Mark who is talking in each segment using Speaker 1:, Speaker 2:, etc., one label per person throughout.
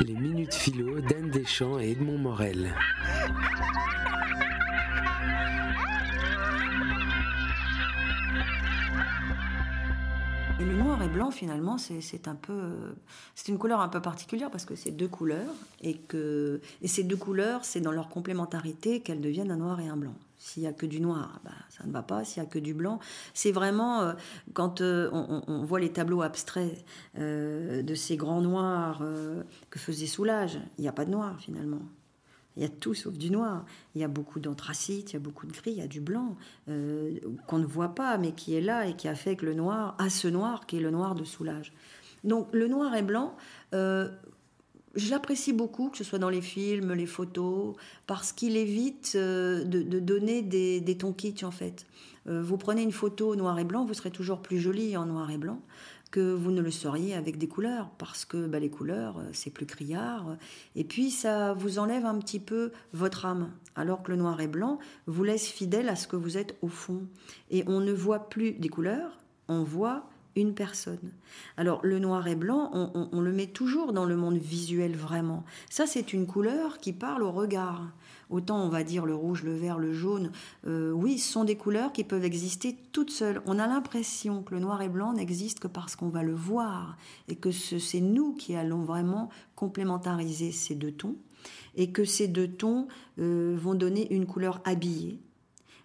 Speaker 1: Les minutes philo d'Anne Deschamps et Edmond Morel.
Speaker 2: Et le noir et blanc, finalement, c'est un peu, c'est une couleur un peu particulière parce que c'est deux couleurs et que et ces deux couleurs, c'est dans leur complémentarité qu'elles deviennent un noir et un blanc. S'il y a que du noir, bah, ça ne va pas. S'il y a que du blanc, c'est vraiment euh, quand euh, on, voit les tableaux abstraits euh, de ces grands noirs que faisait Soulage. Il n'y a pas de noir finalement. Il y a tout sauf du noir. Il y a beaucoup d'anthracite, il y a beaucoup de gris, il y a du blanc qu'on ne voit pas, mais qui est là et qui a fait que le noir a ce noir qui est le noir de Soulage. Donc le noir et blanc, J'apprécie beaucoup que ce soit dans les films, les photos, parce qu'il évite euh, de, donner des, des, kitsch en fait. Euh, vous prenez une photo noir et blanc, vous serez toujours plus jolie en noir et blanc que vous ne le seriez avec des couleurs, parce que bah, les couleurs, euh, c'est plus criard, et puis ça vous enlève un petit peu votre âme, alors que le noir et blanc vous laisse fidèle à ce que vous êtes au fond. Et on ne voit plus des couleurs, on voit une personne. Alors le noir et blanc, on, le met toujours dans le monde visuel vraiment. Ça, c'est une couleur qui parle au regard. Autant on va dire le rouge, le vert, le jaune, euh, oui, ce sont des couleurs qui peuvent exister toutes seules. On a l'impression que le noir et blanc n'existe que parce qu'on va le voir et que c'est nous qui allons vraiment complémentariser ces deux tons et que ces deux tons euh, vont donner une couleur habillée,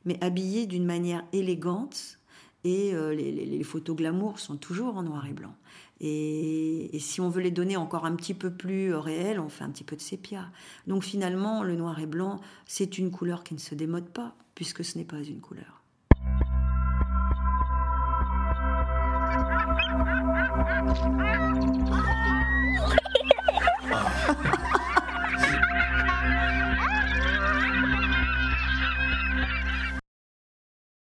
Speaker 2: mais habillée d'une manière élégante et euh, les, photos glamour sont toujours en noir et blanc. Et, et, si on veut les donner encore un petit peu plus euh, réelles, on fait un petit peu de sépia. Donc finalement, le noir et blanc, c'est une couleur qui ne se démode pas, puisque ce n'est pas une couleur.